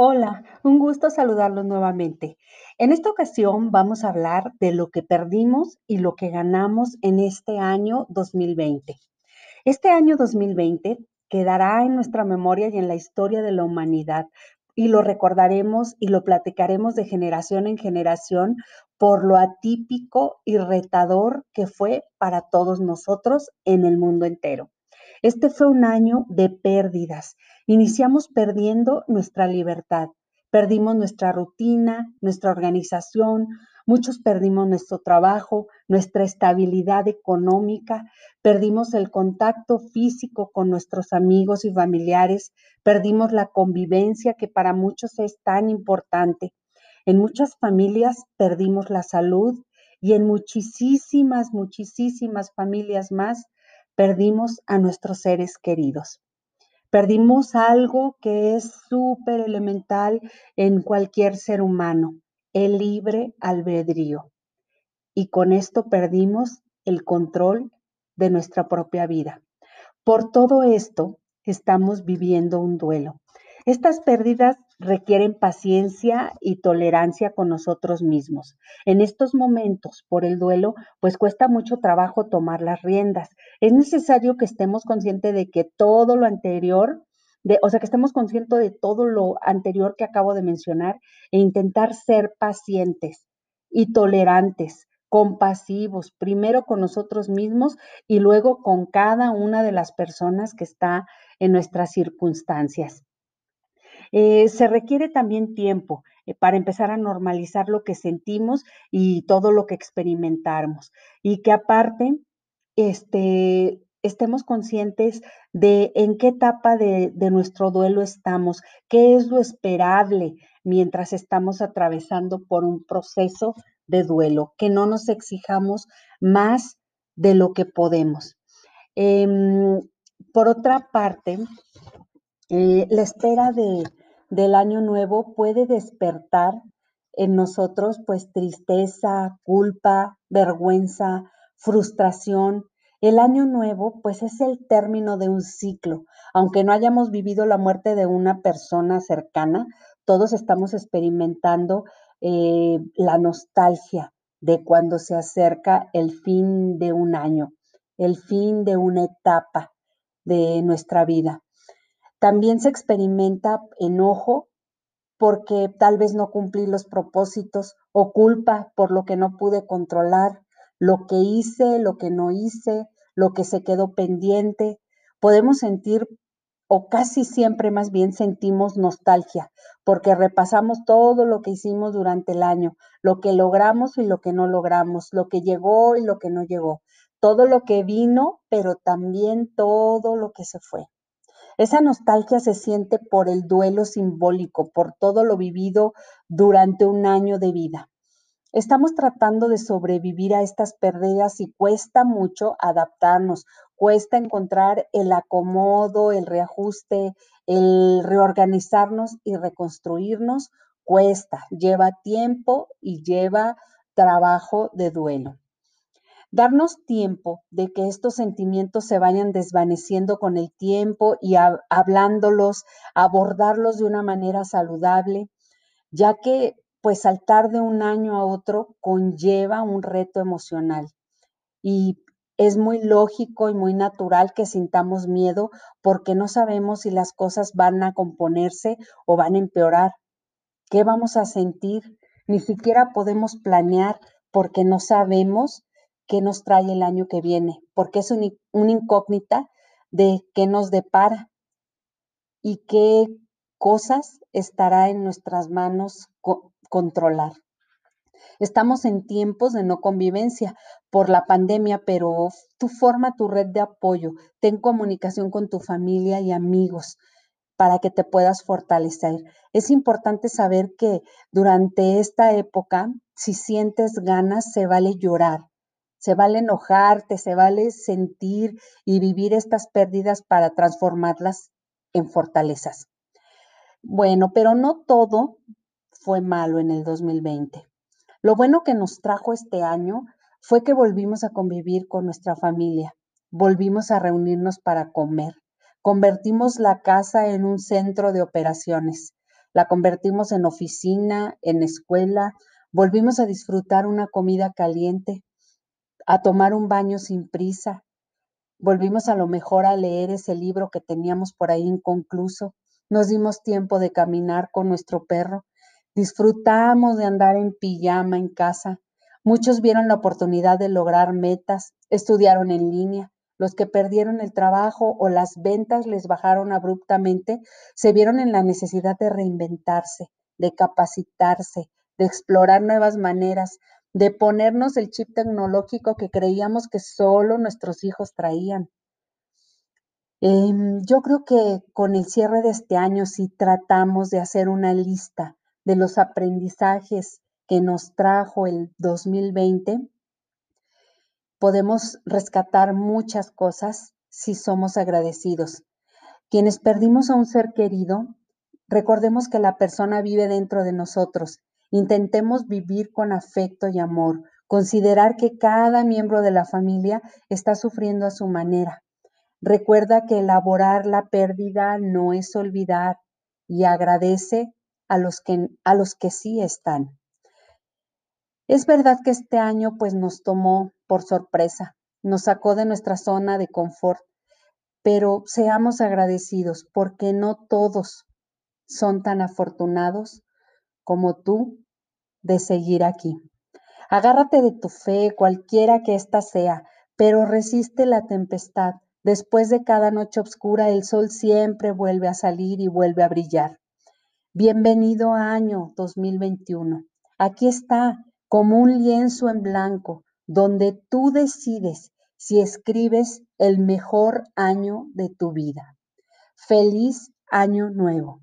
Hola, un gusto saludarlos nuevamente. En esta ocasión vamos a hablar de lo que perdimos y lo que ganamos en este año 2020. Este año 2020 quedará en nuestra memoria y en la historia de la humanidad y lo recordaremos y lo platicaremos de generación en generación por lo atípico y retador que fue para todos nosotros en el mundo entero. Este fue un año de pérdidas. Iniciamos perdiendo nuestra libertad, perdimos nuestra rutina, nuestra organización, muchos perdimos nuestro trabajo, nuestra estabilidad económica, perdimos el contacto físico con nuestros amigos y familiares, perdimos la convivencia que para muchos es tan importante. En muchas familias perdimos la salud y en muchísimas, muchísimas familias más perdimos a nuestros seres queridos. Perdimos algo que es súper elemental en cualquier ser humano, el libre albedrío. Y con esto perdimos el control de nuestra propia vida. Por todo esto, estamos viviendo un duelo. Estas pérdidas requieren paciencia y tolerancia con nosotros mismos. En estos momentos, por el duelo, pues cuesta mucho trabajo tomar las riendas. Es necesario que estemos conscientes de que todo lo anterior, de, o sea, que estemos conscientes de todo lo anterior que acabo de mencionar e intentar ser pacientes y tolerantes, compasivos, primero con nosotros mismos y luego con cada una de las personas que está en nuestras circunstancias. Eh, se requiere también tiempo eh, para empezar a normalizar lo que sentimos y todo lo que experimentamos. Y que aparte, este, estemos conscientes de en qué etapa de, nuestro duelo estamos, qué es lo esperable mientras estamos atravesando por un proceso de duelo, que no nos exijamos más de lo que podemos. Em, por otra parte, eh, la espera de, del año nuevo puede despertar en nosotros pues tristeza, culpa, vergüenza, frustración. El año nuevo pues es el término de un ciclo. Aunque no hayamos vivido la muerte de una persona cercana, todos estamos experimentando eh, la nostalgia de cuando se acerca el fin de un año, el fin de una etapa de nuestra vida. También se experimenta enojo porque tal vez no cumplí los propósitos o culpa por lo que no pude controlar, lo que hice, lo que no hice, lo que se quedó pendiente. Podemos sentir, o casi siempre más bien sentimos nostalgia, porque repasamos todo lo que hicimos durante el año, lo que logramos y lo que no logramos, lo que llegó y lo que no llegó, todo lo que vino, pero también todo lo que se fue. Esa nostalgia se siente por el duelo simbólico, por todo lo vivido durante un año de vida. Estamos tratando de sobrevivir a estas pérdidas y cuesta mucho adaptarnos, cuesta encontrar el acomodo, el reajuste, el reorganizarnos y reconstruirnos, cuesta, lleva tiempo y lleva trabajo de duelo. Darnos tiempo de que estos sentimientos se vayan desvaneciendo con el tiempo y hablándolos, abordarlos de una manera saludable, ya que pues saltar de un año a otro conlleva un reto emocional y es muy lógico y muy natural que sintamos miedo porque no sabemos si las cosas van a componerse o van a empeorar. ¿Qué vamos a sentir? Ni siquiera podemos planear porque no sabemos qué nos trae el año que viene, porque es una incógnita de qué nos depara y qué cosas estará en nuestras manos controlar. Estamos en tiempos de no convivencia por la pandemia, pero tú forma tu red de apoyo, ten comunicación con tu familia y amigos. para que te puedas fortalecer. Es importante saber que durante esta época, si sientes ganas, se vale llorar, se vale enojarte, se vale sentir y vivir estas pérdidas para transformarlas en fortalezas. Bueno, pero no todo fue malo en el 2020. Lo bueno que nos trajo este año fue que volvimos a convivir con nuestra familia, volvimos a reunirnos para comer, convertimos la casa en un centro de operaciones, la convertimos en oficina, en escuela, volvimos a disfrutar una comida caliente, a tomar un baño sin prisa. Volvimos a lo mejor a leer ese libro que teníamos por ahí inconcluso. Nos dimos tiempo de caminar con nuestro perro. Disfrutamos de andar en pijama en casa. Muchos vieron la oportunidad de lograr metas, estudiaron en línea. Los que perdieron el trabajo o las ventas les bajaron abruptamente, se vieron en la necesidad de reinventarse, de capacitarse, de explorar nuevas maneras, de ponernos el chip tecnológico que creíamos que solo nuestros hijos traían. Em, yo creo que con el cierre de este año, si tratamos de hacer una lista de los aprendizajes que nos trajo el 2020, podemos rescatar muchas cosas si somos agradecidos. Quienes perdimos a un ser querido, recordemos que la persona vive dentro de nosotros Intentemos vivir con afecto y amor, considerar que cada miembro de la familia está sufriendo a su manera. Recuerda que elaborar la pérdida no es olvidar y agradece a los que, a los que sí están. Es verdad que este año pues nos tomó por sorpresa, nos sacó de nuestra zona de confort, pero seamos agradecidos porque no todos son tan afortunados como tú de seguir aquí. Agárrate de tu fe, cualquiera que ésta sea, pero resiste la tempestad. Después de cada noche oscura, el sol siempre vuelve a salir y vuelve a brillar. Bienvenido año 2021. Aquí está, como un lienzo en blanco, donde tú decides si escribes el mejor año de tu vida. Feliz año nuevo.